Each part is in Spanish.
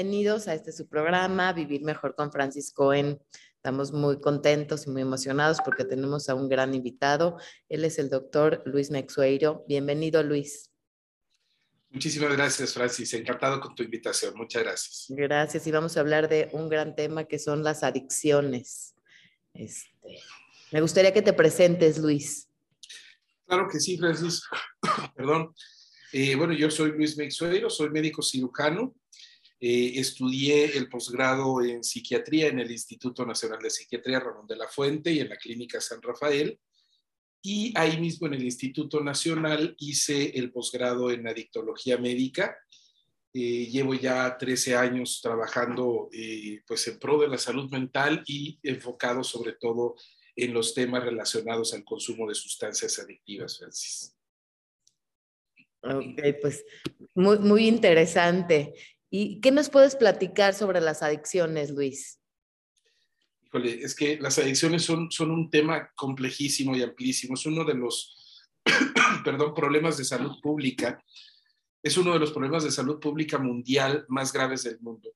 bienvenidos a este su programa, Vivir Mejor con Francis Cohen. Estamos muy contentos y muy emocionados porque tenemos a un gran invitado. Él es el doctor Luis Mexueiro. Bienvenido, Luis. Muchísimas gracias, Francis. Encantado con tu invitación. Muchas gracias. Gracias. Y vamos a hablar de un gran tema que son las adicciones. Este, me gustaría que te presentes, Luis. Claro que sí, Francis. Perdón. Eh, bueno, yo soy Luis Meixuero, soy médico cirujano. Eh, estudié el posgrado en psiquiatría en el Instituto Nacional de Psiquiatría Ramón de la Fuente y en la Clínica San Rafael. Y ahí mismo en el Instituto Nacional hice el posgrado en adictología médica. Eh, llevo ya 13 años trabajando pues en pro de la salud mental y enfocado sobre todo en los temas relacionados al consumo de sustancias adictivas, Francis. Ok, pues muy, muy interesante. ¿Y qué nos puedes platicar sobre las adicciones, Luis? Híjole, es que las adicciones son, son un tema complejísimo y amplísimo. Es uno de los, perdón, problemas de salud pública. Es uno de los problemas de salud pública mundial más graves del mundo.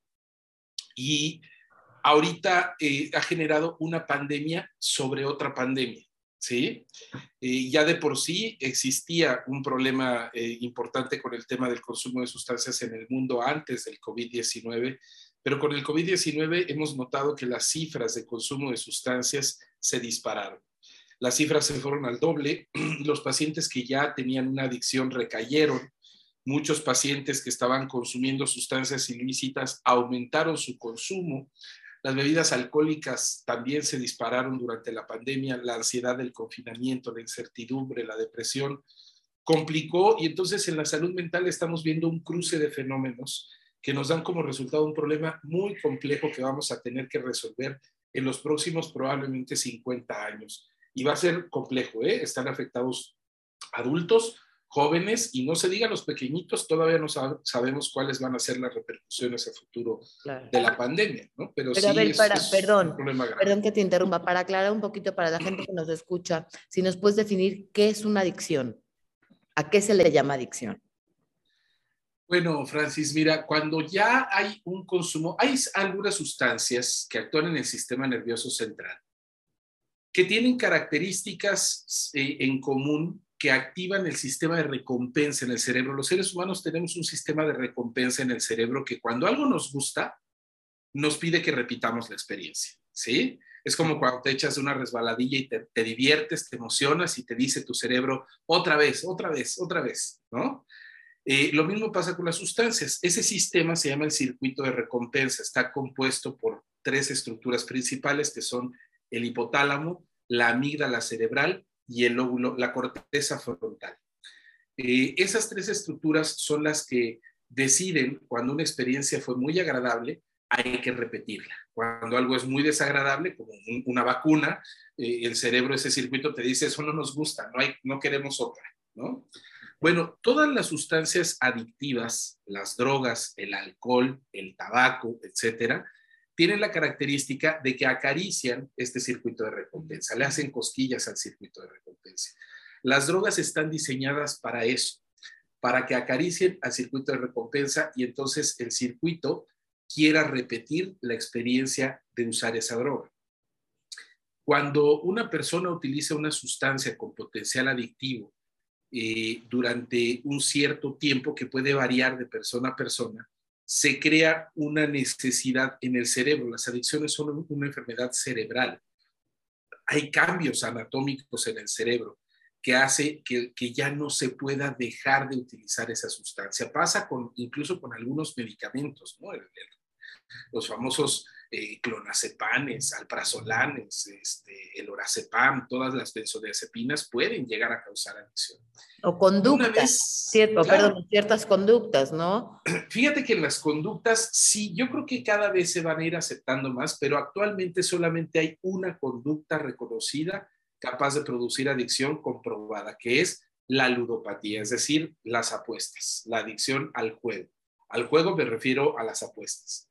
Y ahorita eh, ha generado una pandemia sobre otra pandemia. ¿Sí? Ya de por sí existía un problema eh, importante con el tema del consumo de sustancias en el mundo antes del COVID-19, pero con el COVID-19 hemos notado que las cifras de consumo de sustancias se dispararon. Las cifras se fueron al doble, los pacientes que ya tenían una adicción recayeron, muchos pacientes que estaban consumiendo sustancias ilícitas aumentaron su consumo, las bebidas alcohólicas también se dispararon durante la pandemia, la ansiedad del confinamiento, la incertidumbre, la depresión, complicó y entonces en la salud mental estamos viendo un cruce de fenómenos que nos dan como resultado un problema muy complejo que vamos a tener que resolver en los próximos probablemente 50 años. Y va a ser complejo, ¿eh? Están afectados adultos, jóvenes y no se diga los pequeñitos, todavía no sabemos cuáles van a ser las repercusiones a futuro de la pandemia, ¿no? Pero, sí es, perdón, un problema grave. Perdón que te interrumpa, para aclarar un poquito para la gente que nos escucha, si nos puedes definir qué es una adicción, ¿a qué se le llama adicción? Bueno, Francis, mira, cuando ya hay un consumo, hay algunas sustancias que actúan en el sistema nervioso central que tienen características eh, en común que activan el sistema de recompensa en el cerebro. Los seres humanos tenemos un sistema de recompensa en el cerebro que cuando algo nos gusta, nos pide que repitamos la experiencia, ¿sí? Es como cuando te echas una resbaladilla y te, diviertes, te emocionas y te dice tu cerebro otra vez, otra vez, otra vez, ¿no? Eh, lo mismo pasa con las sustancias. Ese sistema se llama el circuito de recompensa. Está compuesto por tres estructuras principales que son el hipotálamo, la amígdala cerebral y el lóbulo, la corteza frontal. Eh, esas tres estructuras son las que deciden cuando una experiencia fue muy agradable, hay que repetirla. Cuando algo es muy desagradable, como una vacuna, eh, el cerebro, ese circuito te dice, eso no nos gusta, no, hay, no queremos otra, ¿no? Bueno, todas las sustancias adictivas, las drogas, el alcohol, el tabaco, etcétera, tienen la característica de que acarician este circuito de recompensa, le hacen cosquillas al circuito de recompensa. Las drogas están diseñadas para eso, para que acaricien al circuito de recompensa y entonces el circuito quiera repetir la experiencia de usar esa droga. Cuando una persona utiliza una sustancia con potencial adictivo eh, durante un cierto tiempo que puede variar de persona a persona, se crea una necesidad en el cerebro. Las adicciones son una enfermedad cerebral. Hay cambios anatómicos en el cerebro que hace que, ya no se pueda dejar de utilizar esa sustancia. Pasa con, incluso con algunos medicamentos, ¿no? los famosos eh, clonazepanes, alprazolanes, este, el orazepam, todas las benzodiazepinas pueden llegar a causar adicción. O conductas, cierto, perdón, ciertas conductas, ¿no? Fíjate que las conductas, sí, yo creo que cada vez se van a ir aceptando más, pero actualmente solamente hay una conducta reconocida capaz de producir adicción comprobada, que es la ludopatía, es decir, las apuestas, la adicción al juego. Al juego me refiero a las apuestas.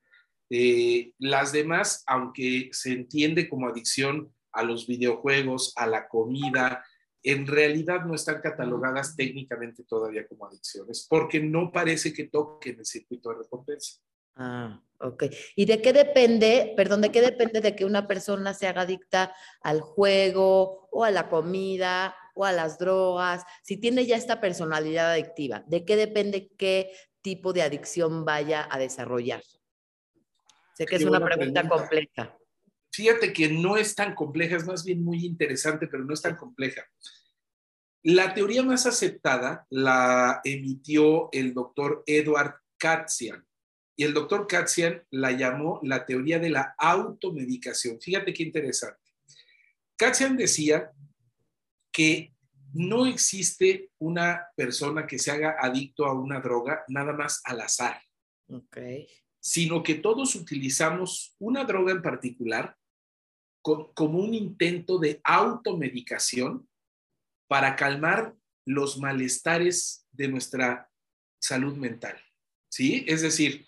Eh, las demás, aunque se entiende como adicción a los videojuegos, a la comida, en realidad no están catalogadas técnicamente todavía como adicciones, porque no parece que toquen el circuito de recompensa. Ah, ok. ¿Y de qué depende, perdón, de qué depende de que una persona se haga adicta al juego o a la comida o a las drogas? Si tiene ya esta personalidad adictiva, ¿de qué depende qué tipo de adicción vaya a desarrollar? Sé que es una pregunta, compleja. Fíjate que no es tan compleja, es más bien muy interesante, pero no es tan compleja. La teoría más aceptada la emitió el doctor Edward Katzian y el doctor Katzian la llamó la teoría de la automedicación. Fíjate qué interesante. Katzian decía que no existe una persona que se haga adicto a una droga nada más al azar. Okay sino que todos utilizamos una droga en particular como un intento de automedicación para calmar los malestares de nuestra salud mental. ¿Sí? Es decir,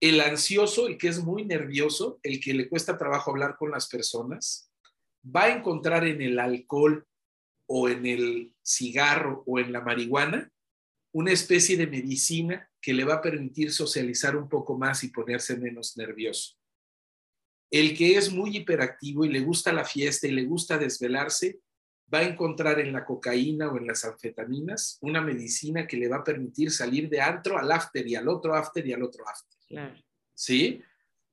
el ansioso, el que es muy nervioso, el que le cuesta trabajo hablar con las personas, va a encontrar en el alcohol o en el cigarro o en la marihuana una especie de medicina que le va a permitir socializar un poco más y ponerse menos nervioso. El que es muy hiperactivo y le gusta la fiesta y le gusta desvelarse, va a encontrar en la cocaína o en las anfetaminas una medicina que le va a permitir salir de antro al after y al otro after y al otro after. ¿Sí?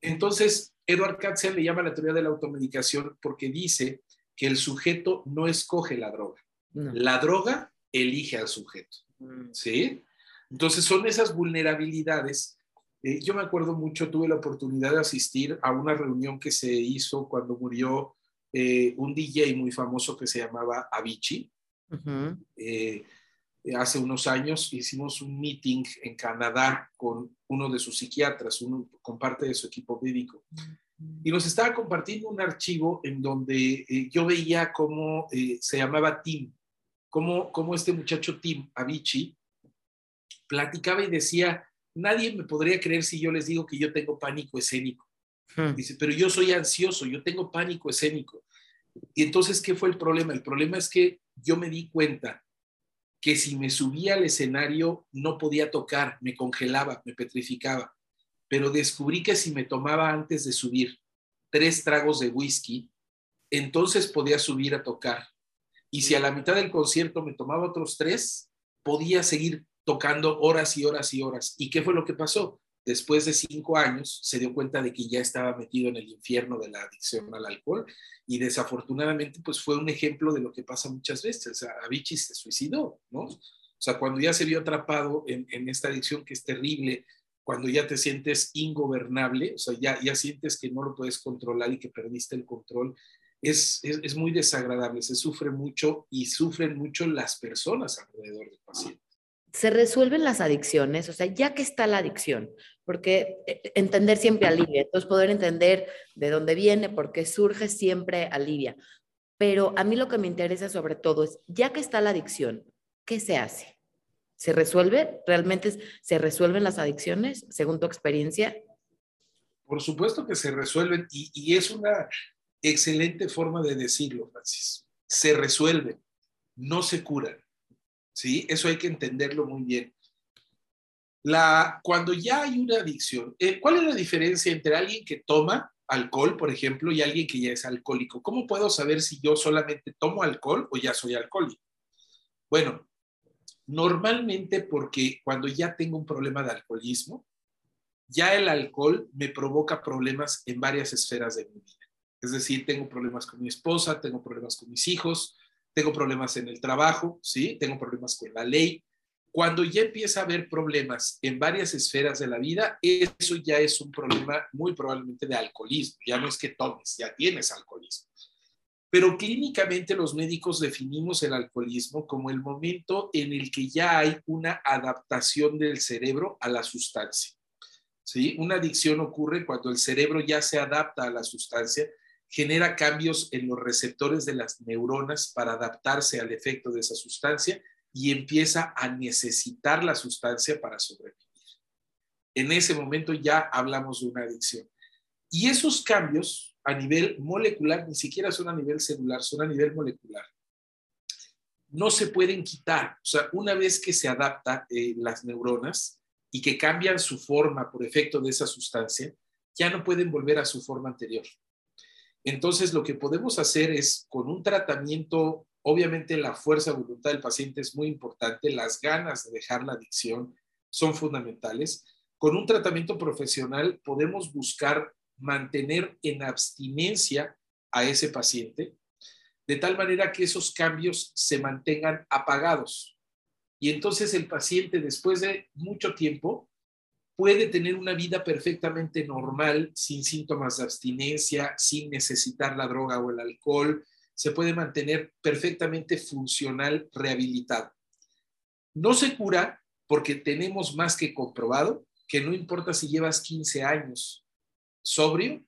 Entonces, Edward Katzel le llama la teoría de la automedicación porque dice que el sujeto no escoge la droga. La droga elige al sujeto. Mm. ¿Sí? Entonces son esas vulnerabilidades. Eh, yo me acuerdo mucho, tuve la oportunidad de asistir a una reunión que se hizo cuando murió eh, un DJ muy famoso que se llamaba Avicii. Eh, hace unos años hicimos un meeting en Canadá con uno de sus psiquiatras, uno, con parte de su equipo médico. Y nos estaba compartiendo un archivo en donde yo veía cómo se llamaba Tim, cómo, este muchacho Tim Avicii platicaba y decía, nadie me podría creer si yo les digo que yo tengo pánico escénico. Hmm. Dice, pero yo soy ansioso, yo tengo pánico escénico. Y entonces, ¿qué fue el problema? El problema es que yo me di cuenta que si me subía al escenario no podía tocar, me congelaba, me petrificaba. Pero descubrí que si me tomaba antes de subir tres tragos de whisky, entonces podía subir a tocar. Y si a la mitad del concierto me tomaba otros tres, podía seguir tocando horas y horas y horas. ¿Y qué fue lo que pasó? Después de cinco años se dio cuenta de que ya estaba metido en el infierno de la adicción al alcohol y desafortunadamente pues fue un ejemplo de lo que pasa muchas veces. O sea, se suicidó, ¿no? O sea, cuando ya se vio atrapado en, en esta adicción que es terrible, cuando ya te sientes ingobernable, o sea, ya, ya sientes que no lo puedes controlar y que perdiste el control, es, muy desagradable, se sufre mucho y sufren mucho las personas alrededor del paciente. Se resuelven las adicciones, o sea, ya que está la adicción, porque eh, entender siempre alivia, entonces poder entender de dónde viene, por qué surge, siempre alivia. Pero a mí lo que me interesa sobre todo es, ya que está la adicción, ¿qué se hace? ¿Se resuelve? ¿Realmente se resuelven las adicciones, según tu experiencia? Por supuesto que se resuelven y, es una excelente forma de decirlo, Francis. Se resuelve, no se cura. ¿Sí? Eso hay que entenderlo muy bien. La, cuando ya hay una adicción, eh, ¿cuál es la diferencia entre alguien que toma alcohol, por ejemplo, y alguien que ya es alcohólico? ¿Cómo puedo saber si yo solamente tomo alcohol o ya soy alcohólico? Bueno, normalmente porque cuando ya tengo un problema de alcoholismo, ya el alcohol me provoca problemas en varias esferas de mi vida. Es decir, tengo problemas con mi esposa, tengo problemas con mis hijos, tengo problemas en el trabajo, ¿sí? Tengo problemas con la ley. Cuando ya empieza a haber problemas en varias esferas de la vida, eso ya es un problema muy probablemente de alcoholismo. Ya no es que tomes, ya tienes alcoholismo. Pero clínicamente los médicos definimos el alcoholismo como el momento en el que ya hay una adaptación del cerebro a la sustancia. ¿Sí? Una adicción ocurre cuando el cerebro ya se adapta a la sustancia genera cambios en los receptores de las neuronas para adaptarse al efecto de esa sustancia y empieza a necesitar la sustancia para sobrevivir. En ese momento ya hablamos de una adicción. Y esos cambios a nivel molecular, ni siquiera son a nivel celular, son a nivel molecular. No se pueden quitar. O sea, una vez que se adapta eh, las neuronas, y que cambian su forma por efecto de esa sustancia, ya no pueden volver a su forma anterior. Entonces, lo que podemos hacer es, con un tratamiento, obviamente la fuerza de voluntad del paciente es muy importante, las ganas de dejar la adicción son fundamentales. Con un tratamiento profesional podemos buscar mantener en abstinencia a ese paciente, de tal manera que esos cambios se mantengan apagados. Y entonces el paciente, después de mucho tiempo, puede tener una vida perfectamente normal, sin síntomas de abstinencia, sin necesitar la droga o el alcohol, se puede mantener perfectamente funcional, rehabilitado. No se cura porque tenemos más que comprobado que no importa si llevas 15 años sobrio,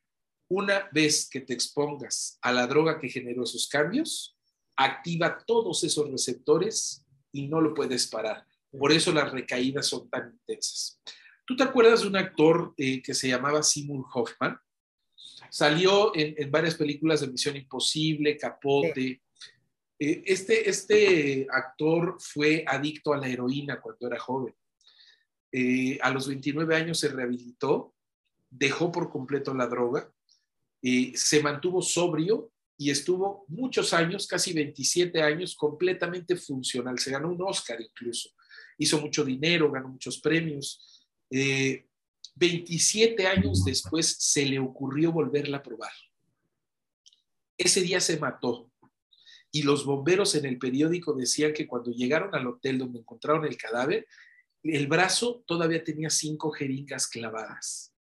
una vez que te expongas a la droga que generó esos cambios, activa todos esos receptores y no lo puedes parar. Por eso las recaídas son tan intensas. ¿Tú te acuerdas de un actor eh, que se llamaba Simon Hoffman? Salió en, varias películas de Misión Imposible, Capote. Eh, este, este actor fue adicto a la heroína cuando era joven. Eh, a los 29 años se rehabilitó, dejó por completo la droga, se mantuvo sobrio y estuvo muchos años, casi 27 años, completamente funcional. Se ganó un Oscar incluso. Hizo mucho dinero, ganó muchos premios 27 eh, años después se le ocurrió volverla a probar. Ese día se mató y los bomberos en el periódico decían que cuando llegaron al hotel donde encontraron el cadáver, el brazo todavía tenía cinco jeringas clavadas.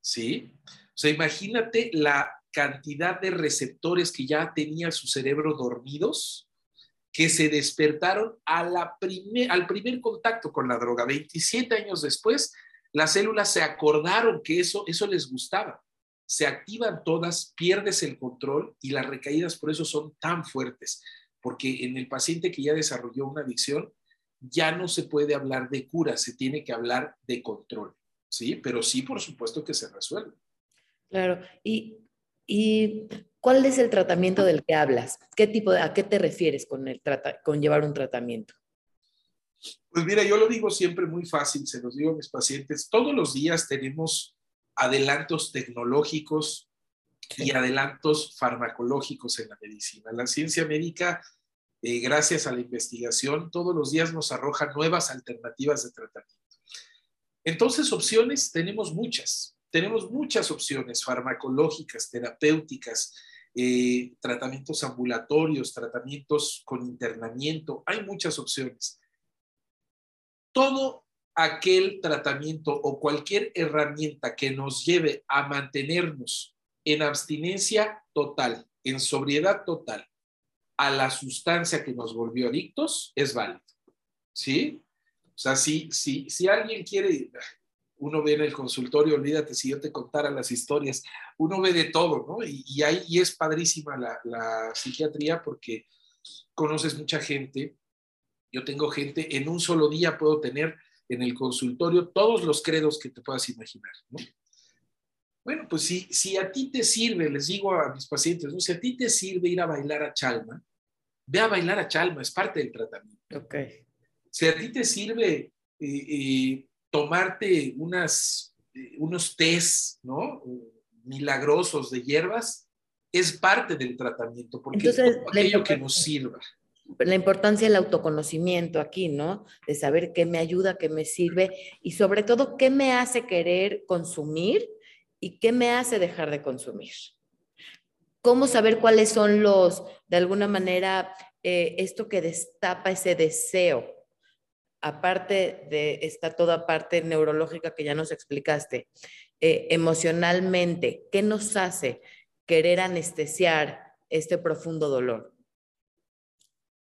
¿Sí? O sea, imagínate la cantidad de receptores que ya tenía su cerebro dormidos que se despertaron al primer contacto con la droga. 27 años después, las células se acordaron que eso, eso les gustaba. Se activan todas, pierdes el control y las recaídas por eso son tan fuertes, porque en el paciente que ya desarrolló una adicción, ya no se puede hablar de cura, se tiene que hablar de control, ¿sí? Pero sí, por supuesto que se resuelve. Claro, y, y ¿Cuál es el tratamiento del que hablas? ¿Qué tipo de, ¿A qué te refieres con, el con llevar un tratamiento? Pues mira, yo lo digo siempre muy fácil, se los digo a mis pacientes, todos los días tenemos adelantos tecnológicos y adelantos farmacológicos en la medicina. La ciencia médica, eh, gracias a la investigación, todos los días nos arroja nuevas alternativas de tratamiento. Entonces, opciones tenemos muchas, tenemos muchas opciones farmacológicas, terapéuticas, eh, tratamientos ambulatorios, tratamientos con internamiento, hay muchas opciones. Todo aquel tratamiento o cualquier herramienta que nos lleve a mantenernos en abstinencia total, en sobriedad total, a la sustancia que nos volvió adictos, es válido. ¿Sí? O sea, si, si, si alguien quiere, uno ve en el consultorio, olvídate si yo te contara las historias, uno ve de todo, ¿no? Y, ahí es padrísima la, psiquiatría porque conoces mucha gente. Yo tengo gente, en un solo día puedo tener en el consultorio todos los credos que te puedas imaginar, ¿no? Bueno, pues si, si a ti te sirve, les digo a mis pacientes, ¿no? si a ti te sirve ir a bailar a Chalma, ve a bailar a Chalma, es parte del tratamiento. Ok. Si a ti te sirve eh, eh, tomarte unas, eh, unos tés, ¿no? Milagrosos de hierbas, es parte del tratamiento, porque Entonces, es aquello que nos sirva. La importancia del autoconocimiento aquí, ¿no? De saber qué me ayuda, qué me sirve y sobre todo qué me hace querer consumir y qué me hace dejar de consumir. ¿Cómo saber cuáles son los, de alguna manera, eh, esto que destapa ese deseo? aparte de esta toda parte neurológica que ya nos explicaste, eh, emocionalmente, ¿qué nos hace querer anestesiar este profundo dolor?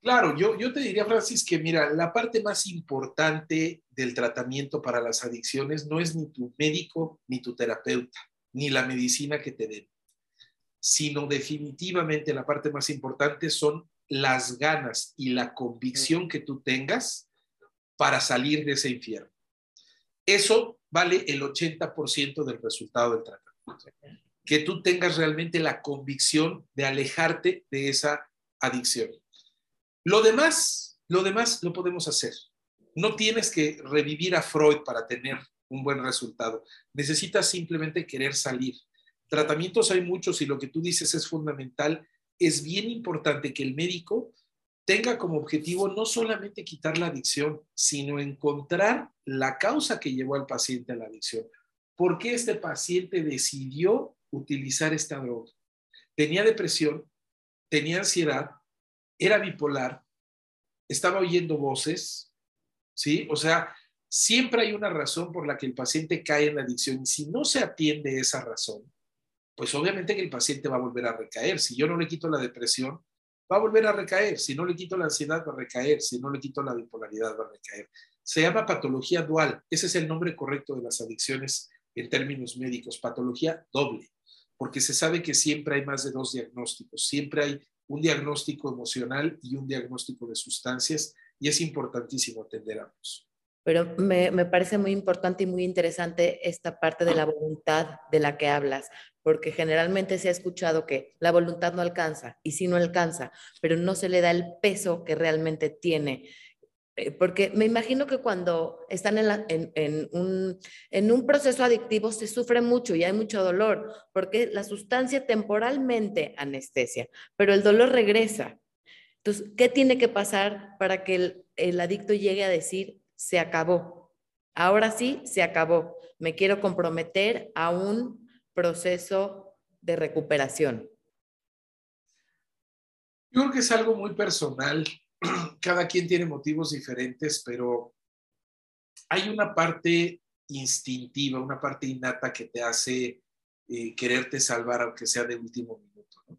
Claro, yo, yo te diría, Francis, que mira, la parte más importante del tratamiento para las adicciones no es ni tu médico, ni tu terapeuta, ni la medicina que te den, sino definitivamente la parte más importante son las ganas y la convicción que tú tengas para salir de ese infierno. Eso vale el 80% del resultado del tratamiento. Que tú tengas realmente la convicción de alejarte de esa adicción. Lo demás, lo demás lo podemos hacer. No tienes que revivir a Freud para tener un buen resultado. Necesitas simplemente querer salir. Tratamientos hay muchos y lo que tú dices es fundamental. Es bien importante que el médico tenga como objetivo no solamente quitar la adicción, sino encontrar la causa que llevó al paciente a la adicción. ¿Por qué este paciente decidió utilizar esta droga? Tenía depresión, tenía ansiedad, era bipolar, estaba oyendo voces, ¿sí? O sea, siempre hay una razón por la que el paciente cae en la adicción y si no se atiende esa razón, pues obviamente que el paciente va a volver a recaer. Si yo no le quito la depresión, va a volver a recaer. Si no le quito la ansiedad, va a recaer. Si no le quito la bipolaridad, va a recaer. Se llama patología dual. Ese es el nombre correcto de las adicciones en términos médicos, patología doble, porque se sabe que siempre hay más de dos diagnósticos, siempre hay un diagnóstico emocional y un diagnóstico de sustancias y es importantísimo atender ambos. Pero me, me, parece muy importante y muy interesante esta parte de la voluntad de la que hablas, porque generalmente se ha escuchado que la voluntad no alcanza y sí no alcanza, pero no se le da el peso que realmente tiene. Eh, porque me imagino que cuando están en, un proceso adictivo se sufre mucho y hay mucho dolor, porque la sustancia temporalmente anestesia, pero el dolor regresa. Entonces, ¿qué tiene que pasar para que el, el adicto llegue a decir, se acabó. Ahora sí, se acabó. Me quiero comprometer a un proceso de recuperación. Yo creo que es algo muy personal. Cada quien tiene motivos diferentes, pero hay una parte instintiva, una parte innata que te hace eh, quererte salvar, aunque sea de último minuto. ¿no?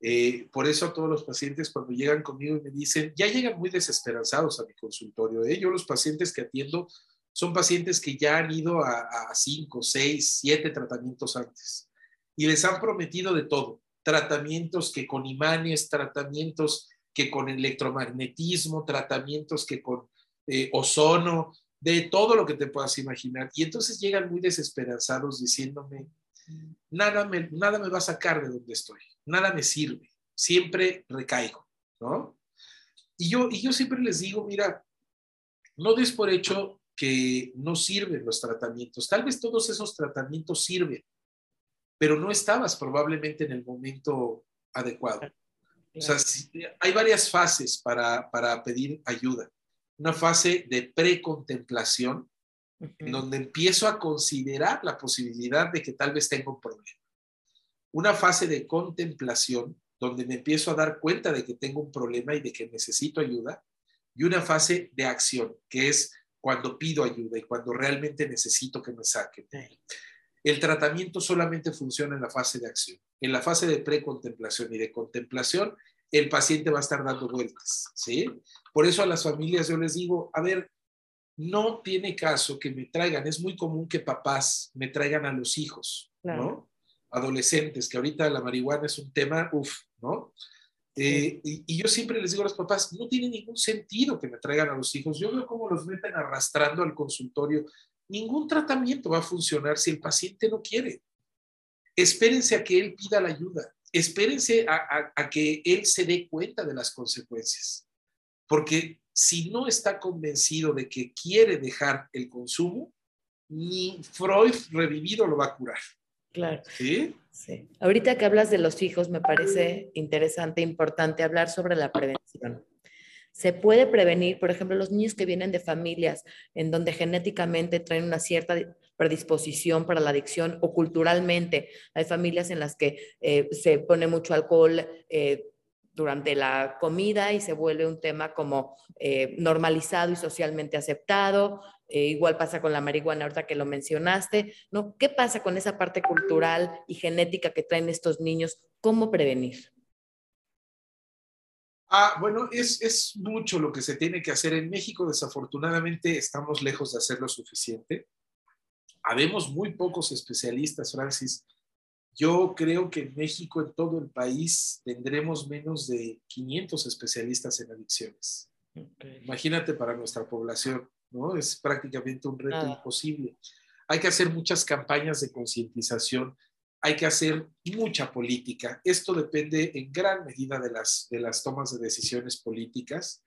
Eh, por eso a todos los pacientes cuando llegan conmigo y me dicen, ya llegan muy desesperanzados a mi consultorio. ¿eh? Yo los pacientes que atiendo son pacientes que ya han ido a, a cinco, seis, siete tratamientos antes y les han prometido de todo. Tratamientos que con imanes, tratamientos que con electromagnetismo, tratamientos que con eh, ozono, de todo lo que te puedas imaginar. Y entonces llegan muy desesperanzados diciéndome, nada me, nada me va a sacar de donde estoy nada me sirve, siempre recaigo, ¿no? Y yo, y yo siempre les digo, mira, no des por hecho que no sirven los tratamientos. Tal vez todos esos tratamientos sirven, pero no estabas probablemente en el momento adecuado. O sea, hay varias fases para, para pedir ayuda. Una fase de precontemplación, en donde empiezo a considerar la posibilidad de que tal vez tenga un problema. Una fase de contemplación donde me empiezo a dar cuenta de que tengo un problema y de que necesito ayuda, y una fase de acción, que es cuando pido ayuda y cuando realmente necesito que me saquen. El tratamiento solamente funciona en la fase de acción. En la fase de precontemplación y de contemplación, el paciente va a estar dando vueltas, ¿sí? Por eso a las familias yo les digo, a ver, no tiene caso que me traigan, es muy común que papás me traigan a los hijos, ¿no? adolescentes, que ahorita la marihuana es un tema, uff, ¿no? Eh, y, yo siempre les digo a los papás, no tiene ningún sentido que me traigan a los hijos. Yo veo cómo los meten arrastrando al consultorio. Ningún tratamiento va a funcionar si el paciente no quiere. Espérense a que él pida la ayuda. Espérense a, a que él se dé cuenta de las consecuencias. Porque si no está convencido de que quiere dejar el consumo, ni Freud revivido lo va a curar. Claro. ¿Sí? Sí. Ahorita que hablas de los hijos, me parece interesante, importante hablar sobre la prevención. Se puede prevenir, por ejemplo, los niños que vienen de familias en donde genéticamente traen una cierta predisposición para la adicción o culturalmente. Hay familias en las que eh, se pone mucho alcohol eh, durante la comida y se vuelve un tema como eh, normalizado y socialmente aceptado. Igual pasa con la marihuana, ahorita que lo mencionaste, ¿no? ¿Qué pasa con esa parte cultural y genética que traen estos niños? ¿Cómo prevenir? Ah, bueno, es, es mucho lo que se tiene que hacer. En México, desafortunadamente, estamos lejos de hacer lo suficiente. Habemos muy pocos especialistas, Francis. Yo creo que en México, en todo el país, tendremos menos de 500 especialistas en adicciones. Imagínate para nuestra población. ¿no? Es prácticamente un reto imposible. Hay que hacer muchas campañas de concientización, hay que hacer mucha política. Esto depende en gran medida de las, de las tomas de decisiones políticas.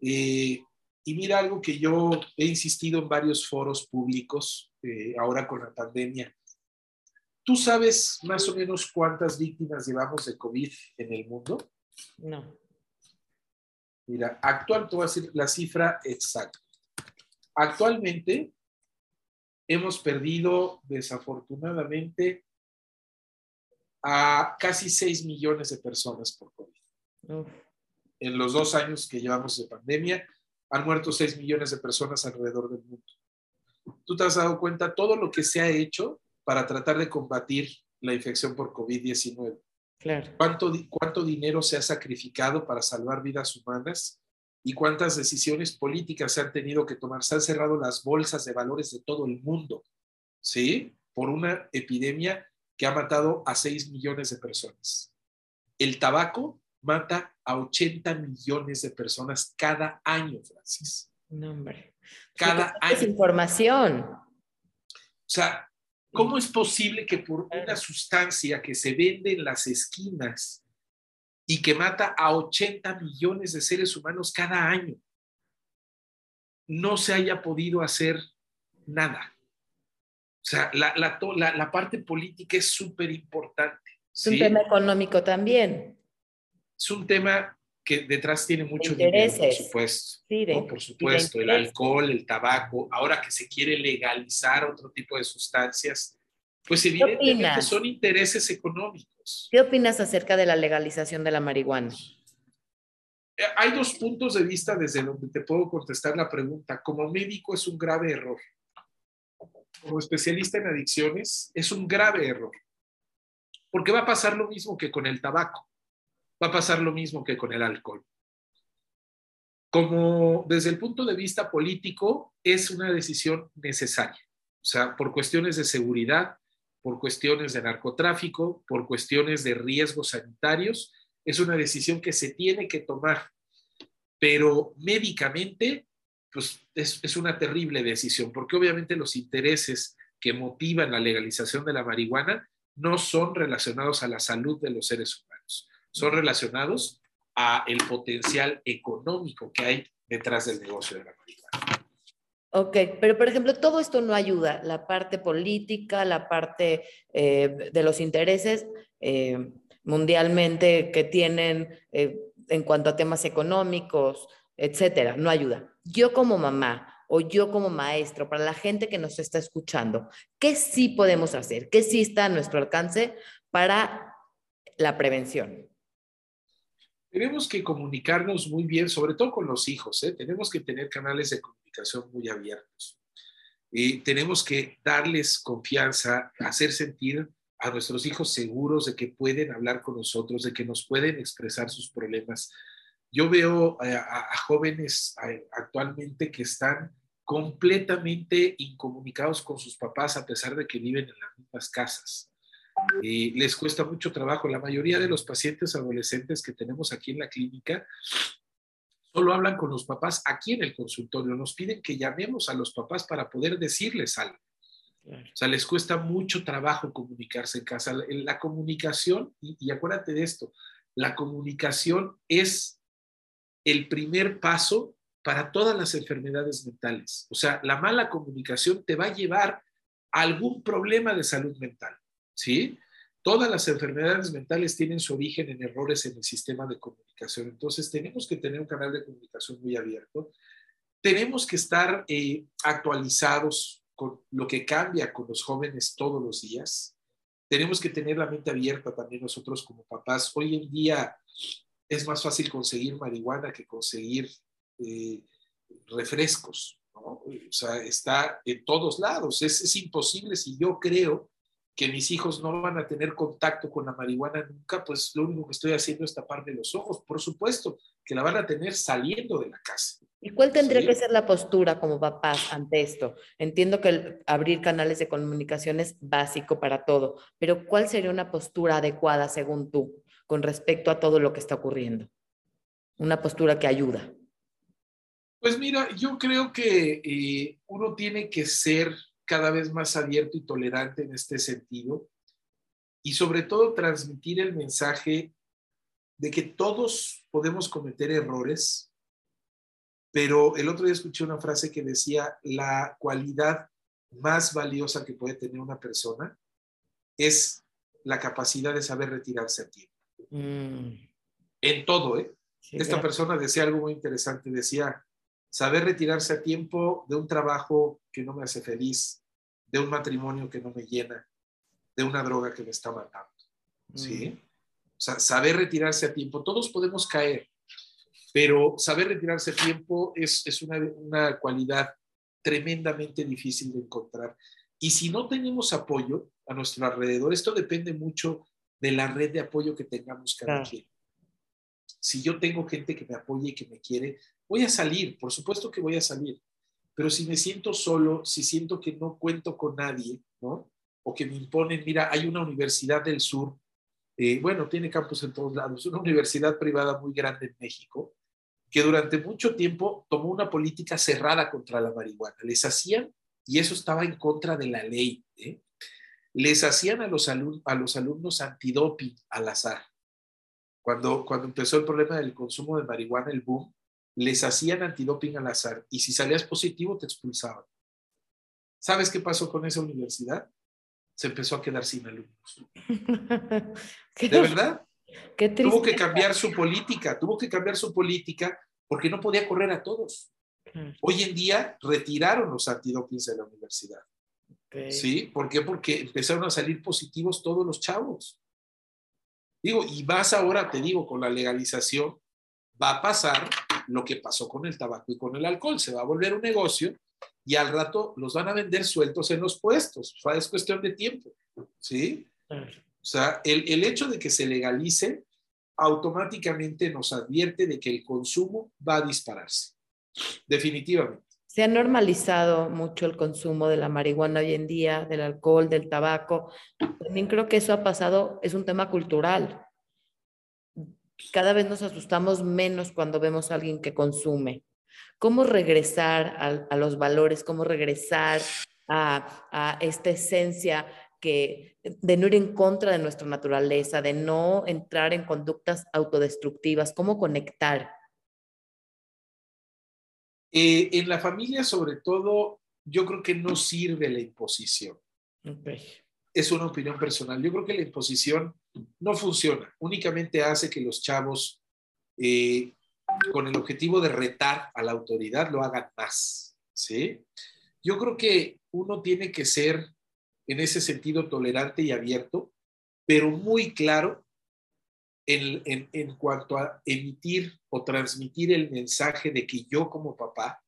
Eh, y mira algo que yo he insistido en varios foros públicos eh, ahora con la pandemia. ¿Tú sabes más o menos cuántas víctimas llevamos de COVID en el mundo? No. Mira, actual, te voy a decir la cifra exacta. Actualmente hemos perdido desafortunadamente a casi 6 millones de personas por COVID. En los dos años que llevamos de pandemia, han muerto 6 millones de personas alrededor del mundo. Tú te has dado cuenta todo lo que se ha hecho para tratar de combatir la infección por COVID-19. Claro. ¿Cuánto, ¿Cuánto dinero se ha sacrificado para salvar vidas humanas? ¿Y cuántas decisiones políticas se han tenido que tomar? Se han cerrado las bolsas de valores de todo el mundo, ¿sí? Por una epidemia que ha matado a 6 millones de personas. El tabaco mata a 80 millones de personas cada año, Francis. No, hombre. Cada año. Es información. O sea, ¿cómo es posible que por una sustancia que se vende en las esquinas y que mata a 80 millones de seres humanos cada año, no se haya podido hacer nada? O sea, la, la, la, parte política es súper importante. Es un tema económico también es un tema que detrás tiene mucho dinero, por supuesto. Sí, Por supuesto, el alcohol, el tabaco, ahora que se quiere legalizar otro tipo de sustancias, pues evidentemente son intereses económicos. ¿Qué opinas acerca de la legalización de la marihuana? Eh, hay dos puntos de vista desde donde te puedo contestar la pregunta. Como médico es un grave error. Como especialista en adicciones es un grave error. Porque va a pasar lo mismo que con el tabaco va a pasar lo mismo que con el alcohol. Como desde el punto de vista político es una decisión necesaria, o sea, por cuestiones de seguridad, por cuestiones de narcotráfico, por cuestiones de riesgos sanitarios, es una decisión que se tiene que tomar, pero médicamente, pues es, una terrible decisión, porque obviamente los intereses que motivan la legalización de la marihuana no son relacionados a la salud de los seres humanos son relacionados a el potencial económico que hay detrás del negocio de la marihuana. Ok, pero por ejemplo, todo esto no ayuda, la parte política, la parte eh, de los intereses eh, mundialmente que tienen eh, en cuanto a temas económicos, etcétera, no ayuda. Yo como mamá o yo como maestro, para la gente que nos está escuchando, ¿qué sí podemos hacer? ¿Qué sí está a nuestro alcance para la prevención? tenemos que comunicarnos muy bien, sobre todo con los hijos, ¿eh? tenemos que tener canales de comunicación muy abiertos. Y tenemos que darles confianza, hacer sentir a nuestros hijos seguros de que pueden hablar con nosotros, de que nos pueden expresar sus problemas. Yo veo a, a jóvenes actualmente que están completamente incomunicados con sus papás a pesar de que viven en las mismas casas les cuesta mucho trabajo. La mayoría de los pacientes adolescentes que tenemos aquí en la clínica solo hablan con los papás aquí en el consultorio. Nos piden que llamemos a los papás para poder decirles algo. O sea, les cuesta mucho trabajo comunicarse en casa. La comunicación, y, y acuérdate de esto, la comunicación es el primer paso para todas las enfermedades mentales. O sea, la mala comunicación te va a llevar a algún problema de salud mental. ¿sí? Todas las enfermedades mentales tienen su origen en errores en el sistema de comunicación. Entonces, tenemos que tener un canal de comunicación muy abierto. Tenemos que estar eh, actualizados con lo que cambia con los jóvenes todos los días. Tenemos que tener la mente abierta también nosotros como papás. Hoy en día es más fácil conseguir marihuana que conseguir eh, refrescos. O sea, está en todos lados. Es, es imposible si yo creo que mis hijos no van a tener contacto con la marihuana nunca, pues lo único que estoy haciendo es taparme los ojos. Por supuesto que la van a tener saliendo de la casa. ¿Y cuál tendría que ser la postura como papás ante esto? Entiendo que abrir canales de comunicación es básico para todo, pero ¿cuál sería una postura adecuada según tú con respecto a todo lo que está ocurriendo? Una postura que ayuda. Pues mira, yo creo que eh, uno tiene que ser cada vez más abierto y tolerante en este sentido y sobre todo transmitir el mensaje de que todos podemos cometer errores, pero el otro día escuché una frase que decía, la cualidad más valiosa que puede tener una persona es la capacidad de saber retirarse a tiempo. Mm. En todo, ¿eh? Esta persona decía algo muy interesante, decía, saber retirarse a tiempo de un trabajo que no me hace feliz, de un matrimonio que no me llena, de una droga que me está matando. ¿Sí? Mm. O sea, saber retirarse a tiempo. Todos podemos caer, pero saber retirarse a tiempo es, es una, una cualidad tremendamente difícil de encontrar. Y si no tenemos apoyo a nuestro alrededor, esto depende mucho de la red de apoyo que tengamos cada quien. Si yo tengo gente que me apoya y que me quiere, voy a salir, por supuesto que voy a salir. Pero si me siento solo, si siento que no cuento con nadie, ¿no? O que me imponen, mira, hay una universidad del sur, eh, bueno, tiene campus en todos lados, una universidad privada muy grande en México, que durante mucho tiempo tomó una política cerrada contra la marihuana. Les hacían, y eso estaba en contra de la ley, ¿eh? Les hacían a los, a los alumnos antidoping al azar. Cuando, cuando empezó el problema del consumo de marihuana, el boom, les hacían antidoping al azar y si salías positivo te expulsaban. ¿Sabes qué pasó con esa universidad? Se empezó a quedar sin alumnos. ¿De verdad? tuvo que cambiar su política, tuvo que cambiar su política porque no podía correr a todos. Hoy en día retiraron los antidopings de la universidad. ¿Sí? ¿Por qué? Porque empezaron a salir positivos todos los chavos. Digo, y más ahora, te digo, con la legalización, va a pasar lo que pasó con el tabaco y con el alcohol. Se va a volver un negocio y al rato los van a vender sueltos en los puestos. es cuestión de tiempo. ¿Sí? O sea, el, el hecho de que se legalice automáticamente nos advierte de que el consumo va a dispararse. Definitivamente. Se ha normalizado mucho el consumo de la marihuana hoy en día, del alcohol, del tabaco. También creo que eso ha pasado, es un tema cultural. Cada vez nos asustamos menos cuando vemos a alguien que consume. ¿Cómo regresar a, los valores? ¿Cómo regresar a, a esta esencia que, de no ir en contra de nuestra naturaleza, de no entrar en conductas autodestructivas, cómo conectar. Eh, en la familia, sobre todo, yo creo que no sirve la imposición. Es una opinión personal. Yo creo que la imposición no funciona. Únicamente hace que los chavos, eh, con el objetivo de retar a la autoridad, lo hagan más. ¿sí? Yo creo que uno tiene que ser en ese sentido tolerante y abierto, pero muy claro en, en, cuanto a emitir o transmitir el mensaje de que yo como papá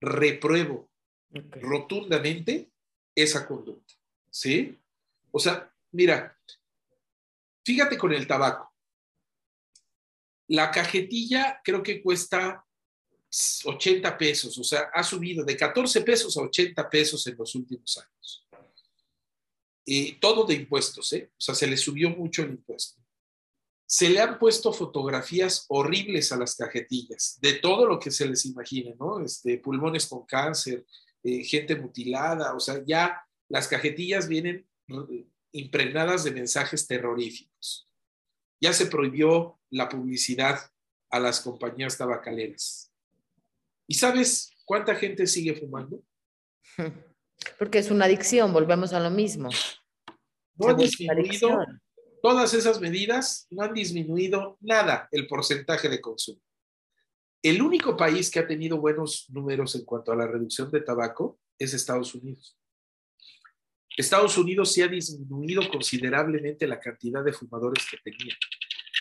repruebo rotundamente esa conducta. ¿Sí? O sea, mira, fíjate con el tabaco. La cajetilla creo que cuesta 80 pesos, o sea, ha subido de 14 pesos a 80 pesos en los últimos años todo de impuestos, ¿eh? O sea, se le subió mucho el impuesto. Se le han puesto fotografías horribles a las cajetillas, de todo lo que se les imagine, ¿no? Este, pulmones con cáncer, eh, gente mutilada, o sea, ya las cajetillas vienen impregnadas de mensajes terroríficos. Ya se prohibió la publicidad a las compañías tabacaleras. ¿Y sabes cuánta gente sigue fumando? Porque es una adicción, volvemos a lo mismo. No ha disminuido, todas esas medidas no han disminuido nada el porcentaje de consumo. El único país que ha tenido buenos números en cuanto a la reducción de tabaco es Estados Unidos. Estados Unidos sí ha disminuido considerablemente la cantidad de fumadores que tenía.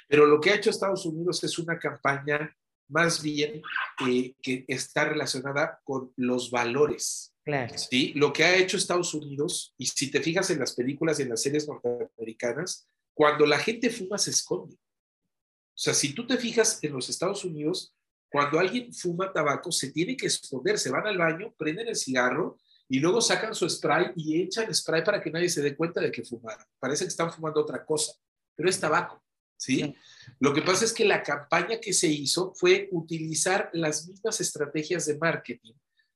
Pero lo que ha hecho Estados Unidos es una campaña más bien eh, que está relacionada con los valores. ¿sí? Lo que ha hecho Estados Unidos, y si te fijas en las películas y en las series norteamericanas, cuando la gente fuma se esconde. O sea, si tú te fijas en los Estados Unidos, cuando alguien fuma tabaco se tiene que esconder, se van al baño, prenden el cigarro y luego sacan su spray y echan spray para que nadie se dé cuenta de que fumaron. Parece que están fumando otra cosa, pero es tabaco. ¿sí? Lo que pasa es que la campaña que se hizo fue utilizar las mismas estrategias de marketing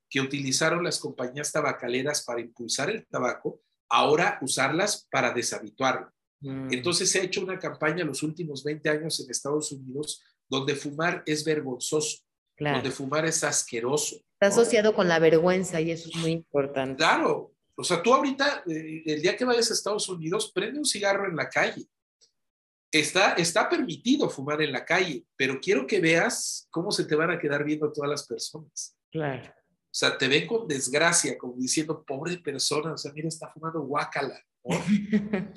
que utilizaron las compañías tabacaleras para impulsar el tabaco, ahora usarlas para deshabituarlo. Mm. Entonces se ha hecho una campaña en los últimos 20 años en Estados Unidos donde fumar es vergonzoso. donde fumar es asqueroso. Está asociado con la vergüenza y eso es muy importante. Claro, o sea, tú ahorita, eh, el día que vayas a Estados Unidos, prende un cigarro en la calle. Está, está permitido fumar en la calle, pero quiero que veas cómo se te van a quedar viendo todas las personas. Claro. O sea, te ven con desgracia, como diciendo, pobre persona, o sea, mira, está fumando guácala.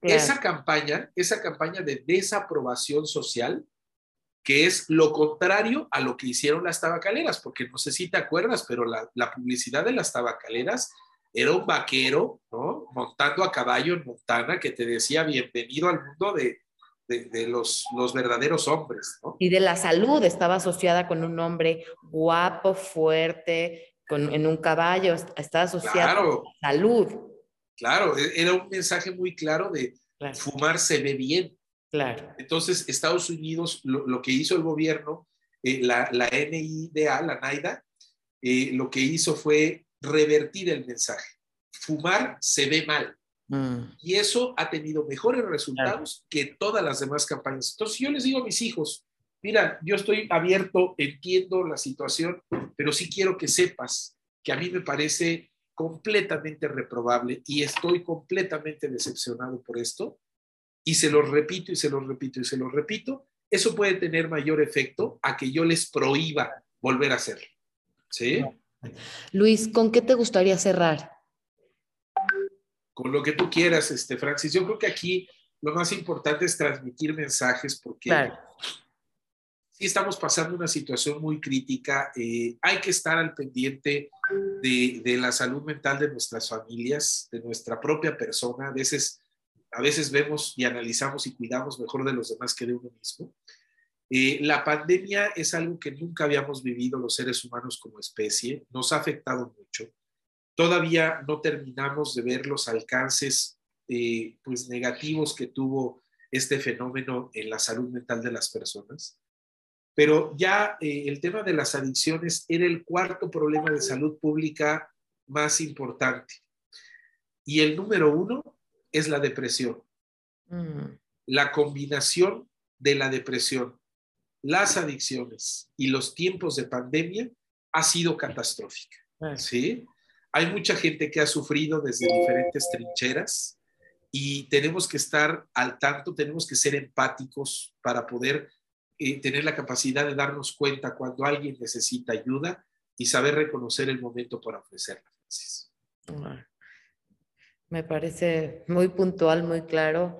Esa campaña, esa campaña de desaprobación social, que es lo contrario a lo que hicieron las tabacaleras, porque no sé si te acuerdas, pero la, la publicidad de las tabacaleras era un vaquero, ¿no? Montando a caballo en Montana que te decía bienvenido al mundo de, de, los, los, verdaderos hombres, ¿no? Y de la salud, estaba asociada con un hombre guapo, fuerte, con, en un caballo, estaba asociada con la salud. Claro, e, era un mensaje muy claro de fumar se ve bien. Claro. Entonces, Estados Unidos, lo, que hizo el gobierno, eh, la, la NIDA, la NAIDA, eh, lo que hizo fue revertir el mensaje. Fumar se ve mal. Mm. Y eso ha tenido mejores resultados que todas las demás campañas. Entonces yo les digo a mis hijos, mira, yo estoy abierto, entiendo la situación, pero sí quiero que sepas que a mí me parece completamente reprobable y estoy completamente decepcionado por esto. Y se lo repito y se lo repito y se lo repito. Eso puede tener mayor efecto a que yo les prohíba volver a hacerlo. ¿Sí? Luis, ¿con qué te gustaría cerrar? con lo que tú quieras, este, Francis. Yo creo que aquí lo más importante es transmitir mensajes porque sí estamos pasando una situación muy crítica. Eh, hay que estar al pendiente de, de, la salud mental de nuestras familias, de nuestra propia persona. A veces, a veces vemos y analizamos y cuidamos mejor de los demás que de uno mismo. Eh, la pandemia es algo que nunca habíamos vivido los seres humanos como especie. Nos ha afectado mucho. Todavía no terminamos de ver los alcances eh, pues negativos que tuvo este fenómeno en la salud mental de las personas. Pero ya eh, el tema de las adicciones era el cuarto problema de salud pública más importante. Y el número uno es la depresión. Mm. La combinación de la depresión, las adicciones y los tiempos de pandemia ha sido catastrófica. ¿sí? hay mucha gente que ha sufrido desde diferentes trincheras y tenemos que estar al tanto, tenemos que ser empáticos para poder eh, tener la capacidad de darnos cuenta cuando alguien necesita ayuda y saber reconocer el momento para ofrecerla. Me parece muy puntual, muy claro.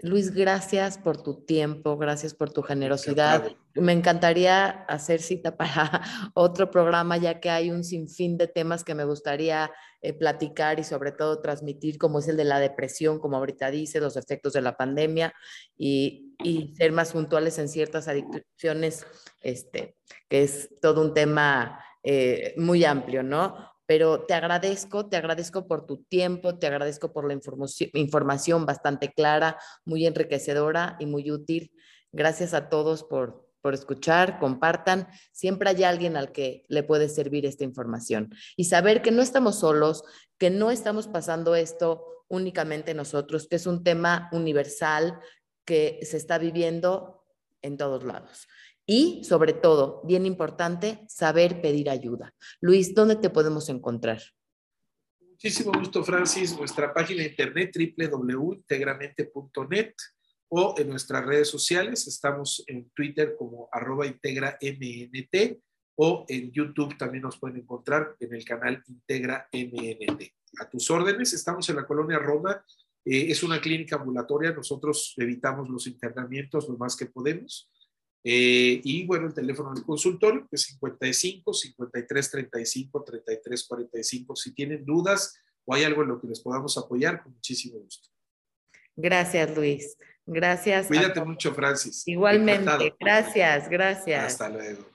Luis, gracias por tu tiempo, gracias por tu generosidad. Me encantaría hacer cita para otro programa, ya que hay un sinfín de temas que me gustaría eh, platicar y sobre todo transmitir, como es el de la depresión, como ahorita dice, los efectos de la pandemia y, y ser más puntuales en ciertas adicciones, este, que es todo un tema eh, muy amplio, ¿no? pero te agradezco, te agradezco por tu tiempo, te agradezco por la información bastante clara, muy enriquecedora y muy útil. Gracias a todos por, por escuchar, compartan. Siempre hay alguien al que le puede servir esta información y saber que no estamos solos, que no estamos pasando esto únicamente nosotros, que es un tema universal que se está viviendo en todos lados. Y sobre todo, bien importante, saber pedir ayuda. Luis, ¿dónde te podemos encontrar? Muchísimo gusto, Francis. Nuestra página de internet www.integramente.net o en nuestras redes sociales. Estamos en Twitter como arroba mnt o en YouTube también nos pueden encontrar en el canal Integra MNT. A tus órdenes, estamos en la colonia Roma. Eh, es una clínica ambulatoria. Nosotros evitamos los internamientos lo más que podemos. Eh, y bueno, el teléfono del consultorio es 55 53 35 33 45. Si tienen dudas o hay algo en lo que les podamos apoyar, con muchísimo gusto. Gracias, Luis. Gracias. Cuídate mucho, Francis. Igualmente. Gracias, gracias. Hasta luego.